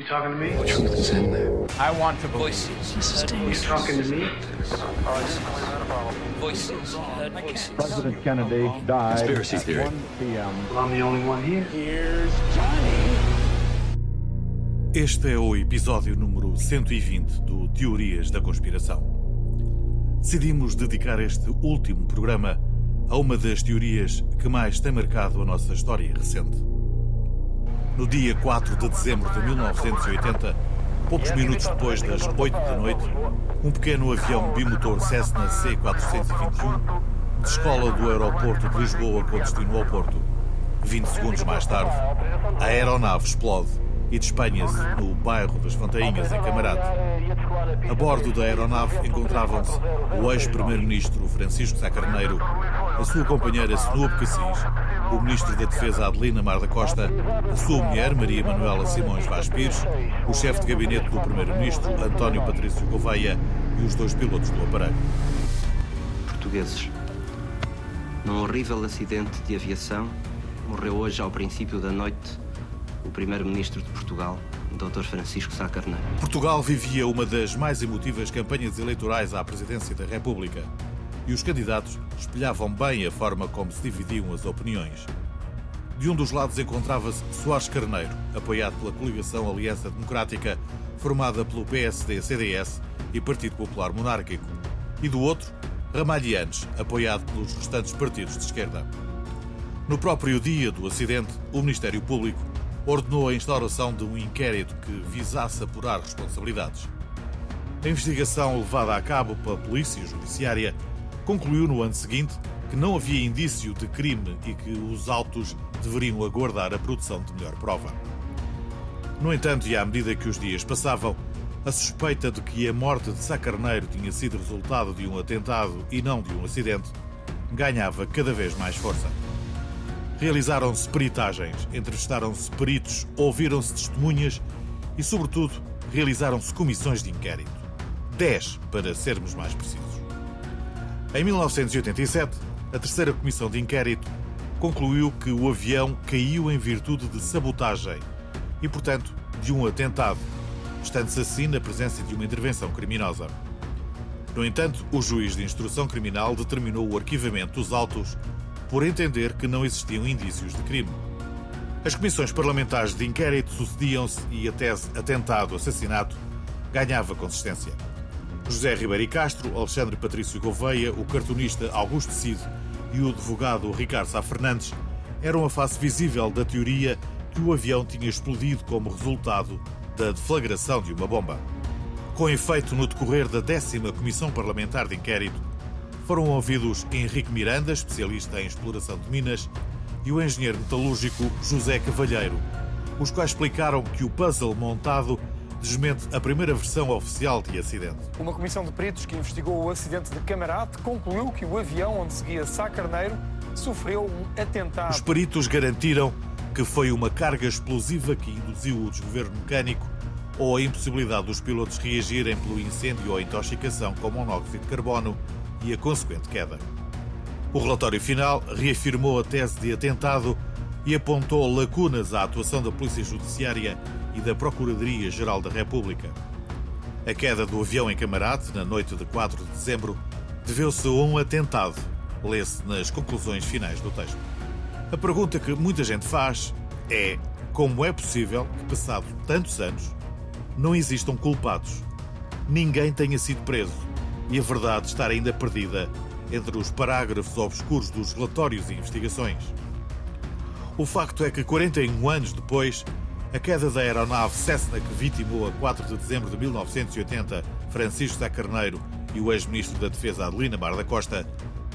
You talking to me? The truth is in there. I want to voices. You talking to me? Voices. Heard voices. President Kennedy died Conspiracy at theory. 1 p.m. Well, I'm the only one here. Here's Johnny. Este é o episódio número 120 do Teorias da Conspiração. Decidimos dedicar este último programa a uma das teorias que mais tem marcado a nossa história recente. No dia 4 de dezembro de 1980, poucos minutos depois das 8 da noite, um pequeno avião bimotor Cessna C-421 descola do aeroporto de Lisboa com destino ao Porto. 20 segundos mais tarde, a aeronave explode e despenha-se no bairro das Fontainhas, em Camarate. A bordo da aeronave encontravam-se o ex-primeiro-ministro Francisco Sá Carneiro, a sua companheira Snoop Cassis, o ministro da Defesa Adelina Mar da Costa, a sua mulher Maria Manuela Simões Vaz Pires, o chefe de gabinete do primeiro-ministro António Patrício Gouveia e os dois pilotos do aparelho. portugueses. Num horrível acidente de aviação, morreu hoje, ao princípio da noite, o Primeiro-Ministro de Portugal, Dr. Francisco Sá Carneiro. Portugal vivia uma das mais emotivas campanhas eleitorais à presidência da República e os candidatos espelhavam bem a forma como se dividiam as opiniões. De um dos lados encontrava-se Soares Carneiro, apoiado pela coligação Aliança Democrática, formada pelo PSD-CDS e Partido Popular Monárquico, e do outro, Ramalhianes, apoiado pelos restantes partidos de esquerda. No próprio dia do acidente, o Ministério Público ordenou a instauração de um inquérito que visasse apurar responsabilidades. A investigação levada a cabo pela Polícia Judiciária concluiu no ano seguinte que não havia indício de crime e que os autos deveriam aguardar a produção de melhor prova. No entanto, e à medida que os dias passavam, a suspeita de que a morte de Sá Carneiro tinha sido resultado de um atentado e não de um acidente ganhava cada vez mais força. Realizaram-se peritagens, entrevistaram-se peritos, ouviram-se testemunhas e, sobretudo, realizaram-se comissões de inquérito. Dez, para sermos mais precisos. Em 1987, a terceira comissão de inquérito concluiu que o avião caiu em virtude de sabotagem e, portanto, de um atentado, estando-se assim na presença de uma intervenção criminosa. No entanto, o juiz de instrução criminal determinou o arquivamento dos autos por entender que não existiam indícios de crime. As comissões parlamentares de inquérito sucediam-se e a tese atentado-assassinato ganhava consistência. José Ribeiro Castro, Alexandre Patrício Gouveia, o cartunista Augusto Cid e o advogado Ricardo Sá Fernandes eram a face visível da teoria que o avião tinha explodido como resultado da deflagração de uma bomba. Com efeito, no decorrer da décima Comissão Parlamentar de Inquérito, foram ouvidos Henrique Miranda, especialista em exploração de minas, e o engenheiro metalúrgico José Cavalheiro, os quais explicaram que o puzzle montado desmente a primeira versão oficial de acidente. Uma comissão de peritos que investigou o acidente de Camarate concluiu que o avião onde seguia Sá Carneiro sofreu um atentado. Os peritos garantiram que foi uma carga explosiva que induziu o desgoverno mecânico ou a impossibilidade dos pilotos reagirem pelo incêndio ou intoxicação com monóxido de carbono e a consequente queda. O relatório final reafirmou a tese de atentado e apontou lacunas à atuação da Polícia Judiciária e da Procuradoria-Geral da República. A queda do avião em Camarate, na noite de 4 de dezembro, deveu-se a um atentado, lê-se nas conclusões finais do texto. A pergunta que muita gente faz é como é possível que, passado tantos anos, não existam culpados, ninguém tenha sido preso e a verdade estar ainda perdida entre os parágrafos obscuros dos relatórios e investigações. O facto é que 41 anos depois, a queda da aeronave Cessna que vitimou a 4 de dezembro de 1980 Francisco Sá Carneiro e o ex-ministro da Defesa Adelina Mar da Costa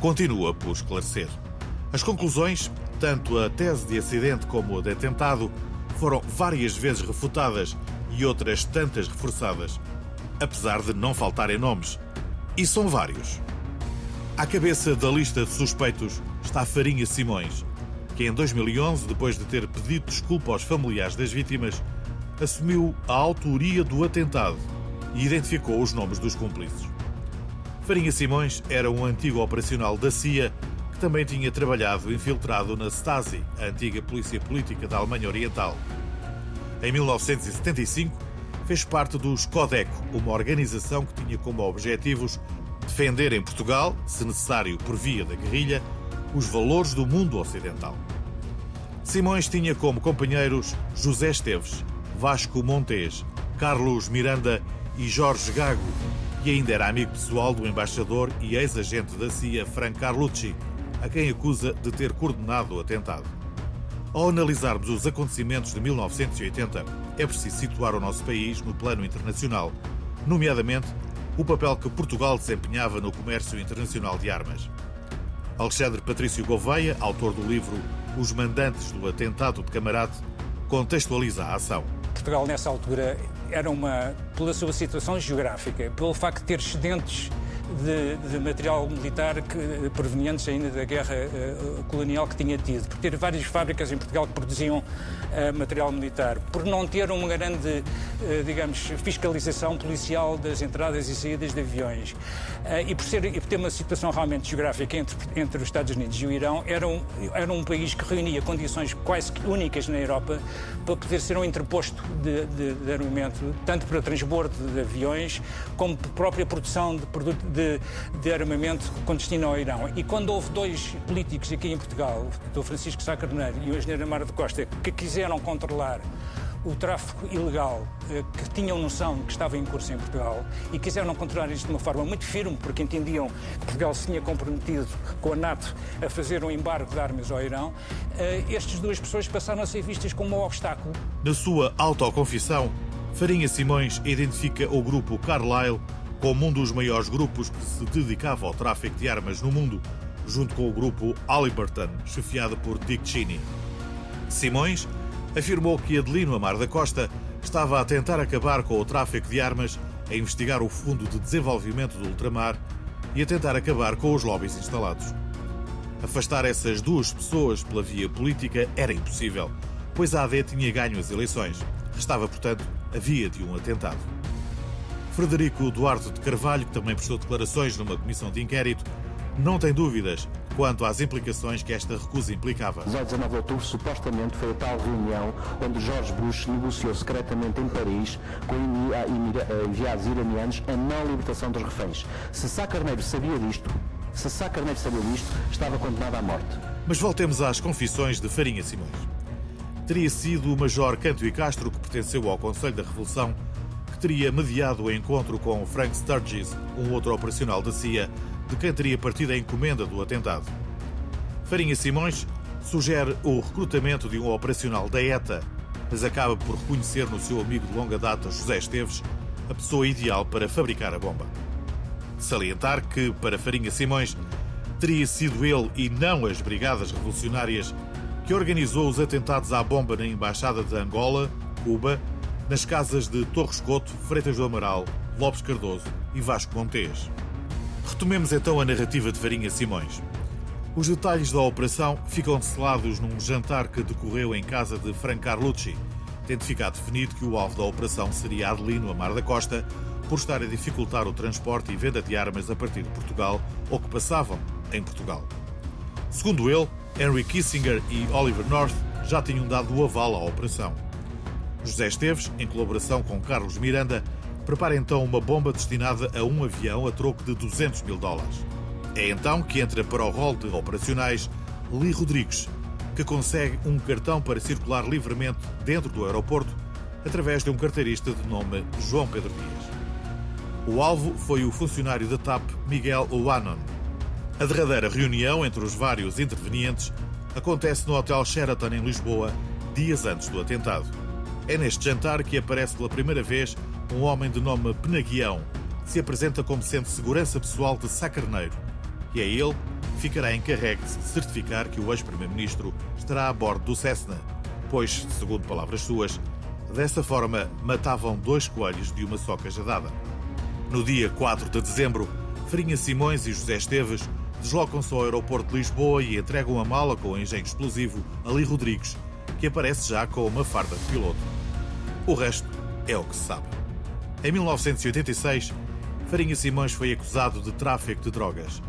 continua por esclarecer. As conclusões, tanto a tese de acidente como a de atentado, foram várias vezes refutadas e outras tantas reforçadas, apesar de não faltarem nomes. E são vários. À cabeça da lista de suspeitos está Farinha Simões, que em 2011, depois de ter pedido desculpa aos familiares das vítimas, assumiu a autoria do atentado e identificou os nomes dos cúmplices. Farinha Simões era um antigo operacional da CIA que também tinha trabalhado infiltrado na Stasi, a antiga polícia política da Alemanha Oriental. Em 1975, fez parte dos Codeco, uma organização que tinha como objetivos defender em Portugal, se necessário por via da guerrilha, os valores do mundo ocidental. Simões tinha como companheiros José Esteves, Vasco Montes, Carlos Miranda e Jorge Gago, e ainda era amigo pessoal do embaixador e ex-agente da CIA Frank Carlucci, a quem acusa de ter coordenado o atentado. Ao analisarmos os acontecimentos de 1980, é preciso situar o nosso país no plano internacional, nomeadamente o papel que Portugal desempenhava no comércio internacional de armas. Alexandre Patrício Gouveia, autor do livro Os Mandantes do Atentado de Camarate, contextualiza a ação. Portugal, nessa altura, era uma, pela sua situação geográfica, pelo facto de ter excedentes de, de material militar que, provenientes ainda da guerra uh, colonial que tinha tido, por ter várias fábricas em Portugal que produziam uh, material militar, por não ter uma grande, uh, digamos, fiscalização policial das entradas e saídas de aviões. E por, ser, e por ter uma situação realmente geográfica entre, entre os Estados Unidos e o Irão, era um, era um país que reunia condições quase únicas na Europa para poder ser um interposto de, de, de armamento, tanto para transbordo de aviões como para própria produção de, produto, de de, armamento com destino ao Irão. E quando houve dois políticos aqui em Portugal, o Francisco Sá Carneiro e o engenheiro Amaro de Costa, que quiseram controlar o tráfico ilegal, eh, que tinham noção que estava em curso em Portugal e quiseram controlar isto de uma forma muito firme, porque entendiam que Portugal se tinha comprometido com a NATO a fazer um embargo de armas ao Irão, eh, estas duas pessoas passaram a ser vistas como um obstáculo. Na sua autoconfissão, Farinha Simões identifica o grupo Carlyle como um dos maiores grupos que se dedicava ao tráfico de armas no mundo, junto com o grupo Halliburton, chefiado por Dick Cheney. Simões afirmou que Adelino Amar da Costa estava a tentar acabar com o tráfico de armas, a investigar o Fundo de Desenvolvimento do Ultramar e a tentar acabar com os lobbies instalados. Afastar essas duas pessoas pela via política era impossível, pois a AD tinha ganho as eleições. Restava, portanto, a via de um atentado. Frederico Duarte de Carvalho, que também prestou declarações numa comissão de inquérito, não tem dúvidas quanto às implicações que esta recusa implicava. 19 de outubro, supostamente, foi a tal reunião onde George Bush negociou secretamente em Paris com enviados iranianos a não libertação dos reféns. Se Sá Carneiro sabia disto, se Sá Carneiro sabia disto, estava condenado à morte. Mas voltemos às confissões de Farinha Simões. Teria sido o Major Canto e Castro, que pertenceu ao Conselho da Revolução, teria mediado o encontro com Frank Sturgis, um outro operacional da CIA, de quem teria partido a encomenda do atentado. Farinha Simões sugere o recrutamento de um operacional da ETA, mas acaba por reconhecer no seu amigo de longa data, José Esteves, a pessoa ideal para fabricar a bomba. Salientar que, para Farinha Simões, teria sido ele e não as Brigadas Revolucionárias que organizou os atentados à bomba na Embaixada de Angola, Cuba nas casas de Torres Couto, Freitas do Amaral, Lopes Cardoso e Vasco Montes. Retomemos então a narrativa de Farinha Simões. Os detalhes da operação ficam selados num jantar que decorreu em casa de Frank Carlucci, tendo ficado definido que o alvo da operação seria Adelino Amar da Costa, por estar a dificultar o transporte e venda de armas a partir de Portugal ou que passavam em Portugal. Segundo ele, Henry Kissinger e Oliver North já tinham dado o aval à operação. José Esteves, em colaboração com Carlos Miranda, prepara então uma bomba destinada a um avião a troco de 200 mil dólares. É então que entra para o rol de operacionais Lee Rodrigues, que consegue um cartão para circular livremente dentro do aeroporto através de um carteirista de nome João Pedro Dias. O alvo foi o funcionário da TAP Miguel Oanon. A derradeira reunião entre os vários intervenientes acontece no Hotel Sheraton em Lisboa, dias antes do atentado. É neste jantar que aparece pela primeira vez um homem de nome Penaguião, que se apresenta como sendo segurança pessoal de Sá Carneiro. E é ele que ficará encarregue de certificar que o ex-primeiro-ministro estará a bordo do Cessna, pois, segundo palavras suas, dessa forma matavam dois coelhos de uma só cajadada. No dia 4 de dezembro, Farinha Simões e José Esteves deslocam-se ao aeroporto de Lisboa e entregam a mala com o engenho explosivo a Rodrigues, que aparece já com uma farda de piloto. O resto é o que se sabe. Em 1986, Farinha Simões foi acusado de tráfico de drogas.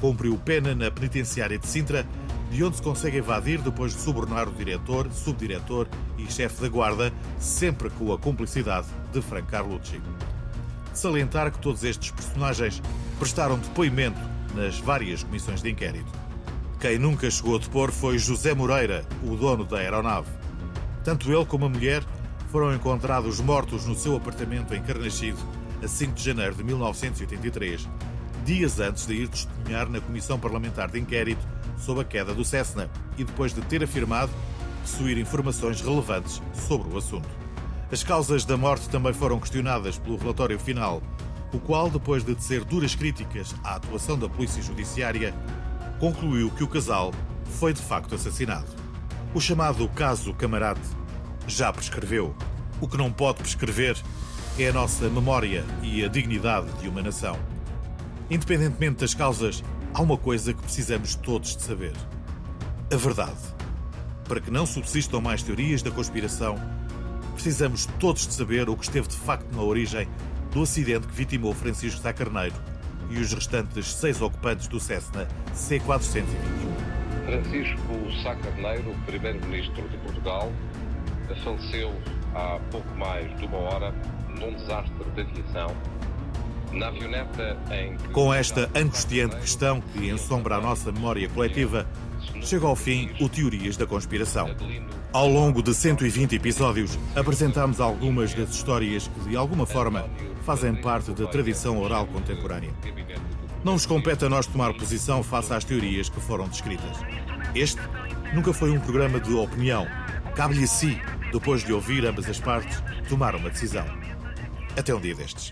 Cumpriu pena na penitenciária de Sintra de onde se consegue evadir depois de subornar o diretor, subdiretor e chefe da guarda, sempre com a cumplicidade de Frank Carlucci. Salientar que todos estes personagens prestaram depoimento nas várias comissões de inquérito. Quem nunca chegou a depor foi José Moreira, o dono da aeronave. Tanto ele como a mulher foram encontrados mortos no seu apartamento em Carnaxide a 5 de janeiro de 1983, dias antes de ir testemunhar na Comissão Parlamentar de Inquérito sobre a queda do Cessna e depois de ter afirmado possuir informações relevantes sobre o assunto. As causas da morte também foram questionadas pelo relatório final, o qual, depois de tecer duras críticas à atuação da Polícia Judiciária, concluiu que o casal foi de facto assassinado. O chamado caso Camarate já prescreveu. O que não pode prescrever é a nossa memória e a dignidade de uma nação. Independentemente das causas, há uma coisa que precisamos todos de saber: a verdade. Para que não subsistam mais teorias da conspiração, precisamos todos de saber o que esteve de facto na origem do acidente que vitimou Francisco Sá Carneiro e os restantes seis ocupantes do Cessna C-421. Francisco Sá Carneiro, primeiro-ministro de Portugal, faleceu há pouco mais de uma hora num desastre de aviação na avioneta em que... Com esta angustiante questão que ensombra a nossa memória coletiva, chega ao fim o Teorias da Conspiração. Ao longo de 120 episódios, apresentamos algumas das histórias que, de alguma forma, fazem parte da tradição oral contemporânea. Não nos compete a nós tomar posição face às teorias que foram descritas. Este nunca foi um programa de opinião. Cabe-lhe a si, depois de ouvir ambas as partes, tomar uma decisão. Até um dia destes.